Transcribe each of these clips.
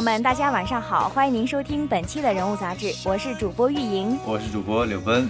友们，大家晚上好，欢迎您收听本期的人物杂志，我是主播玉莹，我是主播柳奔。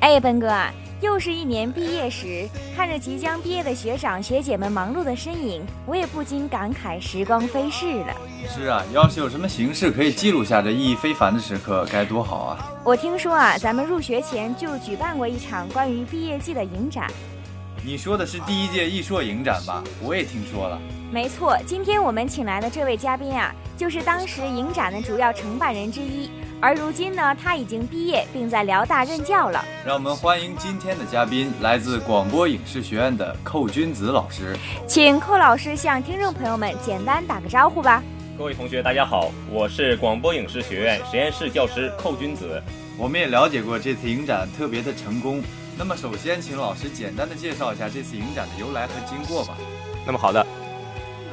哎，奔哥啊，又是一年毕业时，看着即将毕业的学长学姐们忙碌的身影，我也不禁感慨时光飞逝了。是啊，要是有什么形式可以记录下这意义非凡的时刻，该多好啊！我听说啊，咱们入学前就举办过一场关于毕业季的影展。你说的是第一届艺硕影展吧？我也听说了。没错，今天我们请来的这位嘉宾啊，就是当时影展的主要承办人之一。而如今呢，他已经毕业，并在辽大任教了。让我们欢迎今天的嘉宾，来自广播影视学院的寇君子老师。请寇老师向听众朋友们简单打个招呼吧。各位同学，大家好，我是广播影视学院实验室教师寇君子。我们也了解过这次影展特别的成功。那么，首先请老师简单的介绍一下这次影展的由来和经过吧。那么，好的，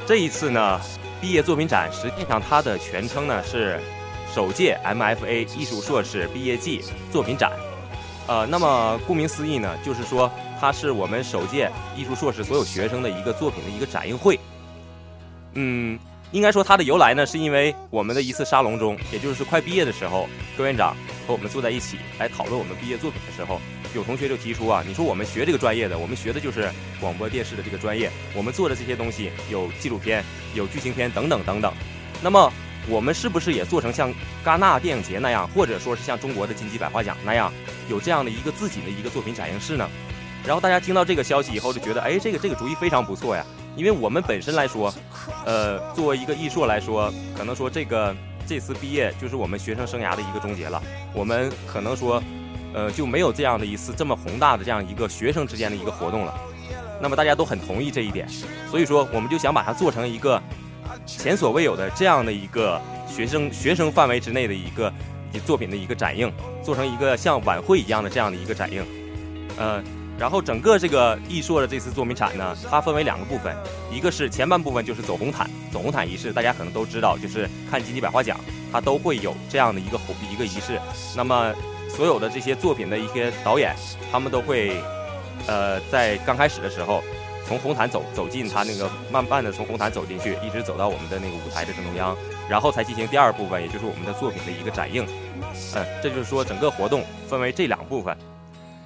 这一次呢，毕业作品展实际上它的全称呢是首届 MFA 艺术硕士毕业季作品展。呃，那么顾名思义呢，就是说它是我们首届艺术硕士所有学生的一个作品的一个展映会。嗯，应该说它的由来呢，是因为我们的一次沙龙中，也就是快毕业的时候，戈院长和我们坐在一起来讨论我们毕业作品的时候。有同学就提出啊，你说我们学这个专业的，我们学的就是广播电视的这个专业，我们做的这些东西有纪录片、有剧情片等等等等。那么我们是不是也做成像戛纳电影节那样，或者说是像中国的金鸡百花奖那样，有这样的一个自己的一个作品展映室呢？然后大家听到这个消息以后，就觉得哎，这个这个主意非常不错呀。因为我们本身来说，呃，作为一个艺硕来说，可能说这个这次毕业就是我们学生生涯的一个终结了。我们可能说。呃，就没有这样的一次这么宏大的这样一个学生之间的一个活动了。那么大家都很同意这一点，所以说我们就想把它做成一个前所未有的这样的一个学生学生范围之内的一个作品的一个展映，做成一个像晚会一样的这样的一个展映。呃，然后整个这个艺硕的这次作品展呢，它分为两个部分，一个是前半部分就是走红毯，走红毯仪式大家可能都知道，就是看金鸡百花奖，它都会有这样的一个一个仪式。那么所有的这些作品的一些导演，他们都会，呃，在刚开始的时候，从红毯走走进他那个慢慢的从红毯走进去，一直走到我们的那个舞台的正中央，然后才进行第二部分，也就是我们的作品的一个展映。嗯，这就是说整个活动分为这两部分。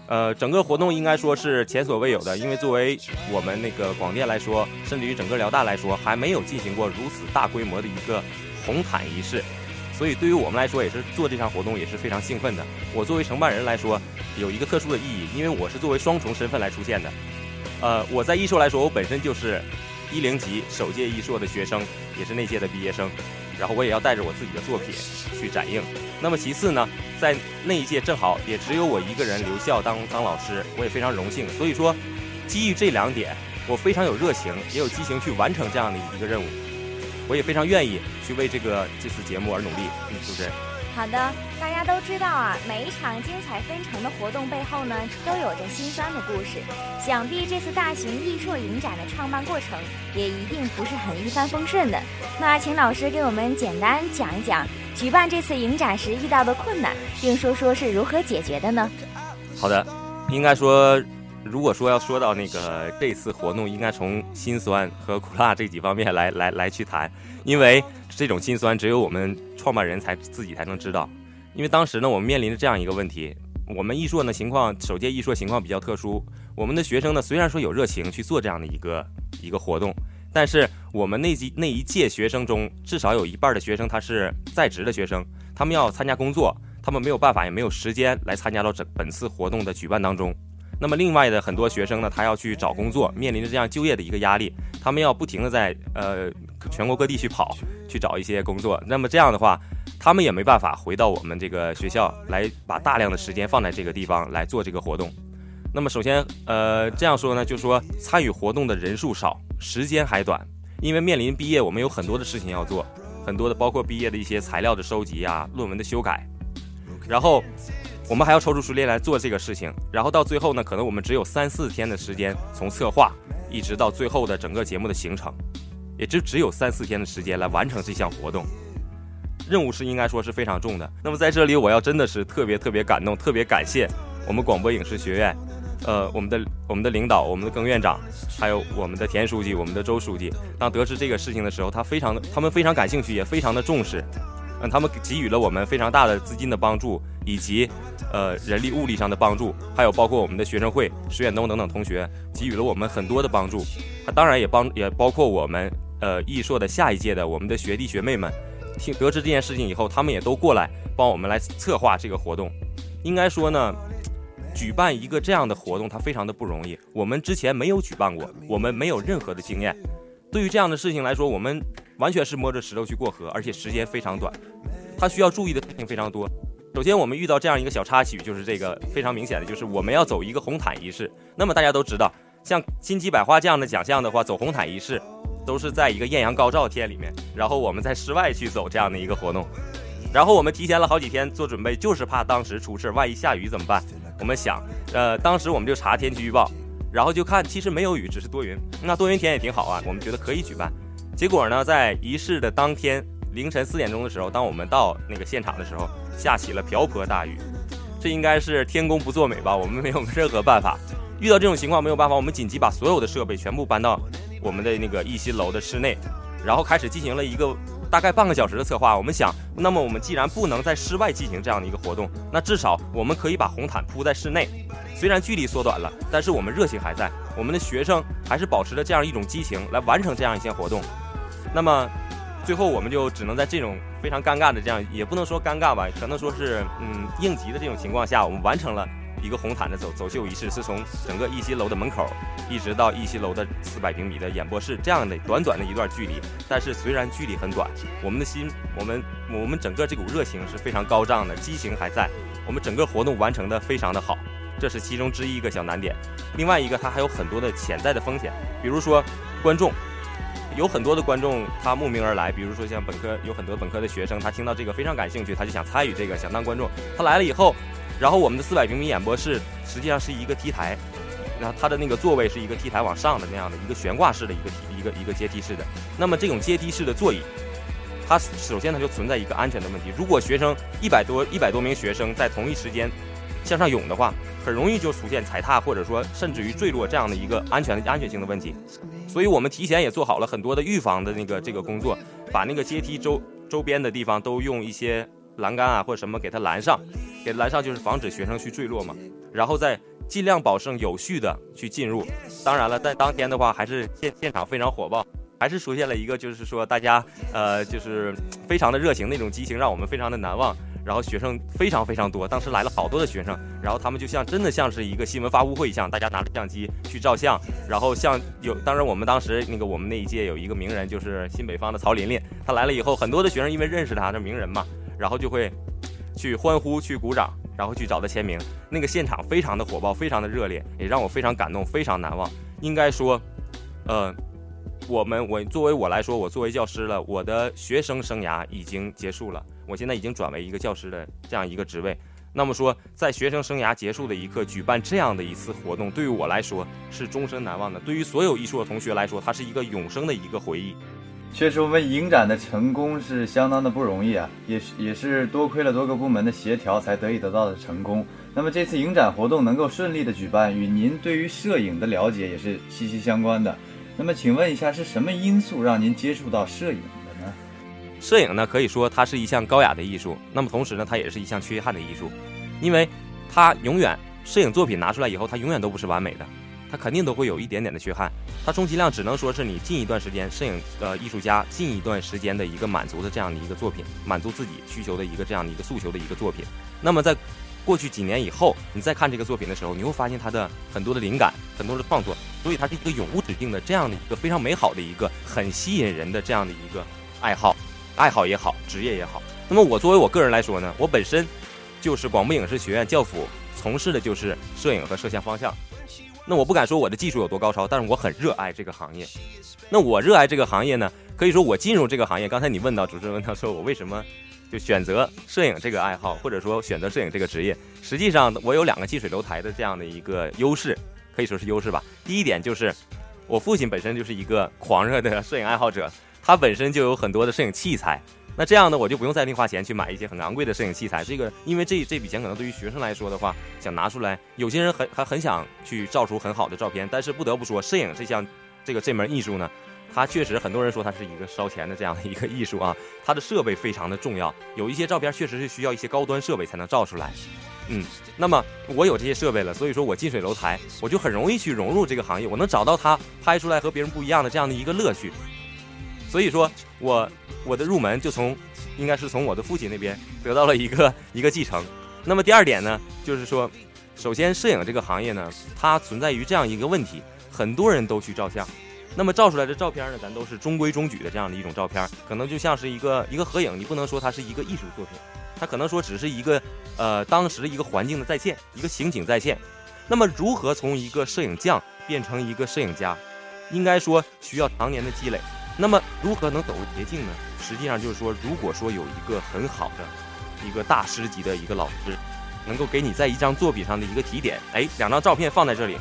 呃，整个活动应该说是前所未有的，因为作为我们那个广电来说，甚至于整个辽大来说，还没有进行过如此大规模的一个红毯仪式。所以对于我们来说，也是做这场活动也是非常兴奋的。我作为承办人来说，有一个特殊的意义，因为我是作为双重身份来出现的。呃，我在艺硕来说，我本身就是一零级首届艺硕的学生，也是那届的毕业生。然后我也要带着我自己的作品去展映。那么其次呢，在那一届正好也只有我一个人留校当当老师，我也非常荣幸。所以说，基于这两点，我非常有热情，也有激情去完成这样的一个任务。我也非常愿意去为这个这次节目而努力，嗯，是不是？好的，大家都知道啊，每一场精彩纷呈的活动背后呢，都有着心酸的故事。想必这次大型艺术影展的创办过程也一定不是很一帆风顺的。那请老师给我们简单讲一讲举办这次影展时遇到的困难，并说说是如何解决的呢？好的，应该说。如果说要说到那个这次活动，应该从心酸和苦辣这几方面来来来去谈，因为这种心酸只有我们创办人才自己才能知道。因为当时呢，我们面临着这样一个问题：我们艺硕呢情况，首届艺硕情况比较特殊，我们的学生呢虽然说有热情去做这样的一个一个活动，但是我们那几那一届学生中，至少有一半的学生他是在职的学生，他们要参加工作，他们没有办法也没有时间来参加到整本次活动的举办当中。那么，另外的很多学生呢，他要去找工作，面临着这样就业的一个压力，他们要不停的在呃全国各地去跑，去找一些工作。那么这样的话，他们也没办法回到我们这个学校来，把大量的时间放在这个地方来做这个活动。那么首先，呃，这样说呢，就说参与活动的人数少，时间还短，因为面临毕业，我们有很多的事情要做，很多的包括毕业的一些材料的收集啊，论文的修改，然后。我们还要抽出时间来做这个事情，然后到最后呢，可能我们只有三四天的时间，从策划一直到最后的整个节目的形成，也就只有三四天的时间来完成这项活动。任务是应该说是非常重的。那么在这里，我要真的是特别特别感动，特别感谢我们广播影视学院，呃，我们的我们的领导，我们的耿院长，还有我们的田书记，我们的周书记，当得知这个事情的时候，他非常的，他们非常感兴趣，也非常的重视。嗯，他们给予了我们非常大的资金的帮助，以及呃人力物力上的帮助，还有包括我们的学生会石远东等等同学给予了我们很多的帮助。他当然也帮也包括我们呃艺硕的下一届的我们的学弟学妹们，听得知这件事情以后，他们也都过来帮我们来策划这个活动。应该说呢。举办一个这样的活动，它非常的不容易。我们之前没有举办过，我们没有任何的经验。对于这样的事情来说，我们完全是摸着石头去过河，而且时间非常短。它需要注意的事情非常多。首先，我们遇到这样一个小插曲，就是这个非常明显的，就是我们要走一个红毯仪式。那么大家都知道，像金鸡百花这样的奖项的话，走红毯仪式都是在一个艳阳高照天里面，然后我们在室外去走这样的一个活动。然后我们提前了好几天做准备，就是怕当时出事，万一下雨怎么办？我们想，呃，当时我们就查天气预报，然后就看，其实没有雨，只是多云。那多云天也挺好啊，我们觉得可以举办。结果呢，在仪式的当天凌晨四点钟的时候，当我们到那个现场的时候，下起了瓢泼大雨。这应该是天公不作美吧？我们没有任何办法。遇到这种情况没有办法，我们紧急把所有的设备全部搬到我们的那个一新楼的室内，然后开始进行了一个。大概半个小时的策划，我们想，那么我们既然不能在室外进行这样的一个活动，那至少我们可以把红毯铺在室内。虽然距离缩短了，但是我们热情还在，我们的学生还是保持着这样一种激情来完成这样一些活动。那么，最后我们就只能在这种非常尴尬的这样，也不能说尴尬吧，可能说是嗯应急的这种情况下，我们完成了。一个红毯的走走秀仪式是从整个一新楼的门口，一直到一新楼的四百平米的演播室这样的短短的一段距离。但是虽然距离很短，我们的心，我们我们整个这股热情是非常高涨的，激情还在。我们整个活动完成的非常的好，这是其中之一一个小难点。另外一个，它还有很多的潜在的风险，比如说观众，有很多的观众他慕名而来，比如说像本科有很多本科的学生，他听到这个非常感兴趣，他就想参与这个，想当观众。他来了以后。然后我们的四百平米演播室实际上是一个 T 台，然后它的那个座位是一个 T 台往上的那样的一个悬挂式的一个一个一个阶梯式的。那么这种阶梯式的座椅，它首先它就存在一个安全的问题。如果学生一百多一百多名学生在同一时间向上涌的话，很容易就出现踩踏或者说甚至于坠落这样的一个安全安全性的问题。所以我们提前也做好了很多的预防的那个这个工作，把那个阶梯周周边的地方都用一些栏杆啊或者什么给它拦上。给拦上就是防止学生去坠落嘛，然后再尽量保证有序的去进入。当然了，在当天的话，还是现现场非常火爆，还是出现了一个就是说大家呃就是非常的热情那种激情，让我们非常的难忘。然后学生非常非常多，当时来了好多的学生，然后他们就像真的像是一个新闻发布会一样，大家拿着相机去照相，然后像有当然我们当时那个我们那一届有一个名人就是新北方的曹琳琳，他来了以后，很多的学生因为认识他这名人嘛，然后就会。去欢呼，去鼓掌，然后去找他签名。那个现场非常的火爆，非常的热烈，也让我非常感动，非常难忘。应该说，呃，我们我作为我来说，我作为教师了，我的学生生涯已经结束了，我现在已经转为一个教师的这样一个职位。那么说，在学生生涯结束的一刻举办这样的一次活动，对于我来说是终身难忘的。对于所有艺术的同学来说，它是一个永生的一个回忆。确实，我们影展的成功是相当的不容易啊，也是也是多亏了多个部门的协调才得以得到的成功。那么这次影展活动能够顺利的举办，与您对于摄影的了解也是息息相关的。那么请问一下，是什么因素让您接触到摄影的呢？摄影呢，可以说它是一项高雅的艺术，那么同时呢，它也是一项缺憾的艺术，因为它永远摄影作品拿出来以后，它永远都不是完美的。它肯定都会有一点点的缺憾，它充其量只能说是你近一段时间摄影呃艺术家近一段时间的一个满足的这样的一个作品，满足自己需求的一个这样的一个诉求的一个作品。那么在过去几年以后，你再看这个作品的时候，你会发现它的很多的灵感，很多的创作，所以它是一个永无止境的这样的一个非常美好的一个很吸引人的这样的一个爱好，爱好也好，职业也好。那么我作为我个人来说呢，我本身就是广播影视学院教辅，从事的就是摄影和摄像方向。那我不敢说我的技术有多高超，但是我很热爱这个行业。那我热爱这个行业呢，可以说我进入这个行业。刚才你问到主持人问到说我为什么就选择摄影这个爱好，或者说选择摄影这个职业，实际上我有两个近水楼台的这样的一个优势，可以说是优势吧。第一点就是我父亲本身就是一个狂热的摄影爱好者，他本身就有很多的摄影器材，那这样呢，我就不用再另花钱去买一些很昂贵的摄影器材。这个，因为这这笔钱可能对于学生来说的话，想拿出来，有些人很还很想去照出很好的照片，但是不得不说，摄影这项这个这门艺术呢。它确实，很多人说它是一个烧钱的这样的一个艺术啊。它的设备非常的重要，有一些照片确实是需要一些高端设备才能照出来。嗯，那么我有这些设备了，所以说我近水楼台，我就很容易去融入这个行业，我能找到它拍出来和别人不一样的这样的一个乐趣。所以说我我的入门就从应该是从我的父亲那边得到了一个 一个继承。那么第二点呢，就是说，首先摄影这个行业呢，它存在于这样一个问题，很多人都去照相。那么照出来的照片呢，咱都是中规中矩的这样的一种照片，可能就像是一个一个合影，你不能说它是一个艺术作品，它可能说只是一个呃当时的一个环境的再现，一个情景再现。那么如何从一个摄影匠变成一个摄影家，应该说需要常年的积累。那么如何能走捷径呢？实际上就是说，如果说有一个很好的一个大师级的一个老师，能够给你在一张作品上的一个提点，哎，两张照片放在这里。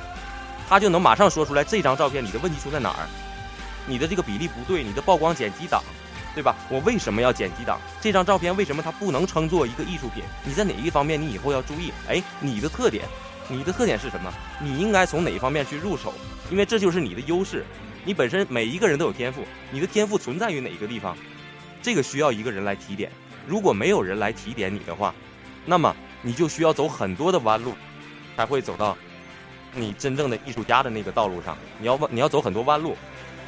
他就能马上说出来这张照片你的问题出在哪儿，你的这个比例不对，你的曝光减几档，对吧？我为什么要减几档？这张照片为什么它不能称作一个艺术品？你在哪一方面你以后要注意？哎，你的特点，你的特点是什么？你应该从哪一方面去入手？因为这就是你的优势。你本身每一个人都有天赋，你的天赋存在于哪一个地方？这个需要一个人来提点。如果没有人来提点你的话，那么你就需要走很多的弯路，才会走到。你真正的艺术家的那个道路上，你要你要走很多弯路，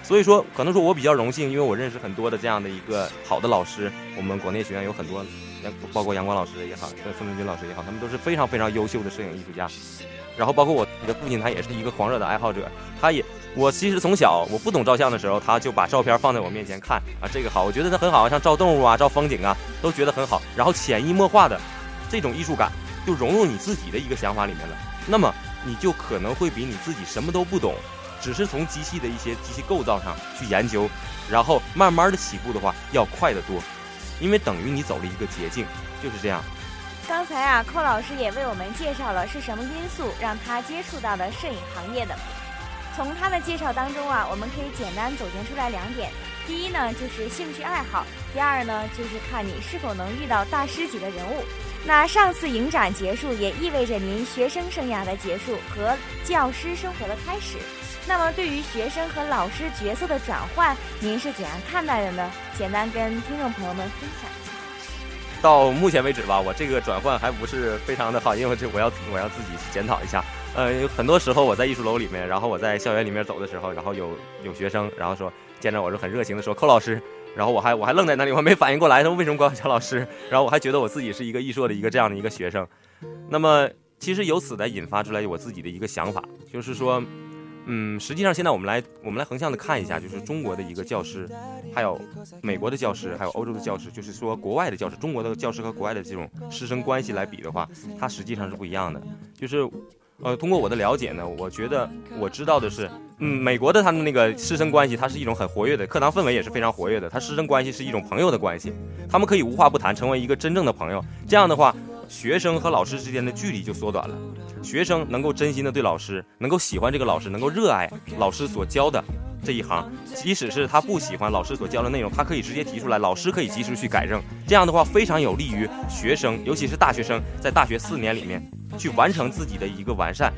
所以说可能说我比较荣幸，因为我认识很多的这样的一个好的老师。我们广电学院有很多，包括阳光老师也好，孙文军老师也好，他们都是非常非常优秀的摄影艺术家。然后包括我的父亲，他也是一个狂热的爱好者。他也，我其实从小我不懂照相的时候，他就把照片放在我面前看啊，这个好，我觉得它很好，像照动物啊、照风景啊，都觉得很好。然后潜移默化的这种艺术感就融入你自己的一个想法里面了。那么。你就可能会比你自己什么都不懂，只是从机器的一些机器构造上去研究，然后慢慢的起步的话要快得多，因为等于你走了一个捷径，就是这样。刚才啊，寇老师也为我们介绍了是什么因素让他接触到了摄影行业的。从他的介绍当中啊，我们可以简单总结出来两点：第一呢，就是兴趣爱好；第二呢，就是看你是否能遇到大师级的人物。那上次影展结束，也意味着您学生生涯的结束和教师生活的开始。那么，对于学生和老师角色的转换，您是怎样看待的呢？简单跟听众朋友们分享一下。到目前为止吧，我这个转换还不是非常的好，因为这我要我要自己检讨一下。呃，很多时候我在艺术楼里面，然后我在校园里面走的时候，然后有有学生，然后说见着我就很热情的说：“寇老师。”然后我还我还愣在那里，我还没反应过来，他们为什么管我叫老师？然后我还觉得我自己是一个艺硕的一个这样的一个学生。那么其实由此来引发出来我自己的一个想法，就是说，嗯，实际上现在我们来我们来横向的看一下，就是中国的一个教师，还有美国的教师，还有欧洲的教师，就是说国外的教师，中国的教师和国外的这种师生关系来比的话，它实际上是不一样的。就是，呃，通过我的了解呢，我觉得我知道的是。嗯，美国的他们那个师生关系，它是一种很活跃的，课堂氛围也是非常活跃的。他师生关系是一种朋友的关系，他们可以无话不谈，成为一个真正的朋友。这样的话，学生和老师之间的距离就缩短了。学生能够真心的对老师，能够喜欢这个老师，能够热爱老师所教的这一行。即使是他不喜欢老师所教的内容，他可以直接提出来，老师可以及时去改正。这样的话，非常有利于学生，尤其是大学生，在大学四年里面去完成自己的一个完善。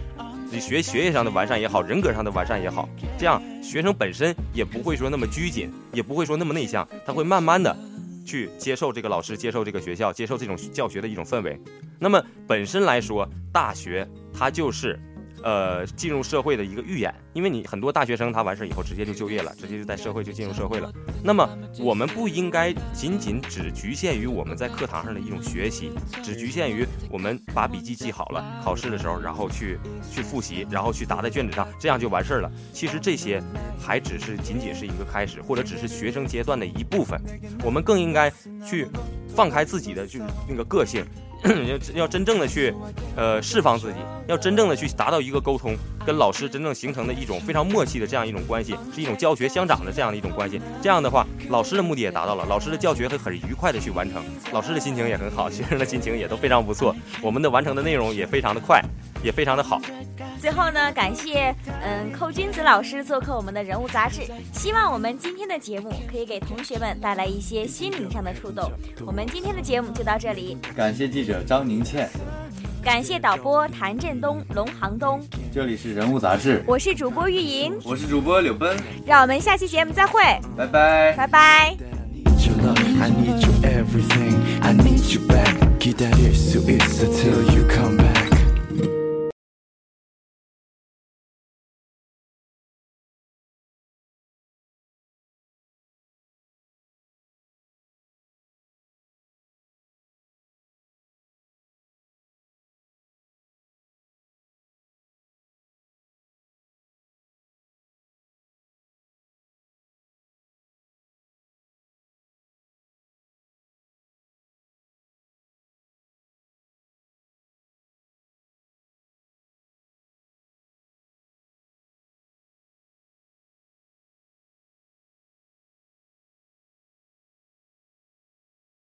你学学业上的完善也好，人格上的完善也好，这样学生本身也不会说那么拘谨，也不会说那么内向，他会慢慢的去接受这个老师，接受这个学校，接受这种教学的一种氛围。那么本身来说，大学它就是。呃，进入社会的一个预演，因为你很多大学生他完事儿以后直接就就业了，直接就在社会就进入社会了。那么我们不应该仅仅只局限于我们在课堂上的一种学习，只局限于我们把笔记记好了，考试的时候然后去去复习，然后去答在卷子上，这样就完事儿了。其实这些还只是仅仅是一个开始，或者只是学生阶段的一部分。我们更应该去放开自己的就是那个个性。要要真正的去，呃，释放自己，要真正的去达到一个沟通，跟老师真正形成的一种非常默契的这样一种关系，是一种教学相长的这样的一种关系。这样的话，老师的目的也达到了，老师的教学会很愉快的去完成，老师的心情也很好，学生的心情也都非常不错，我们的完成的内容也非常的快。也非常的好。最后呢，感谢嗯寇君子老师做客我们的人物杂志，希望我们今天的节目可以给同学们带来一些心灵上的触动。我们今天的节目就到这里，感谢记者张宁倩，感谢导播谭振东、龙航东，这里是人物杂志，我是主播玉莹，我是主播柳奔，让我们下期节目再会，拜拜，拜拜。 I need you everything I need you back 기다릴 수 있어 till you come back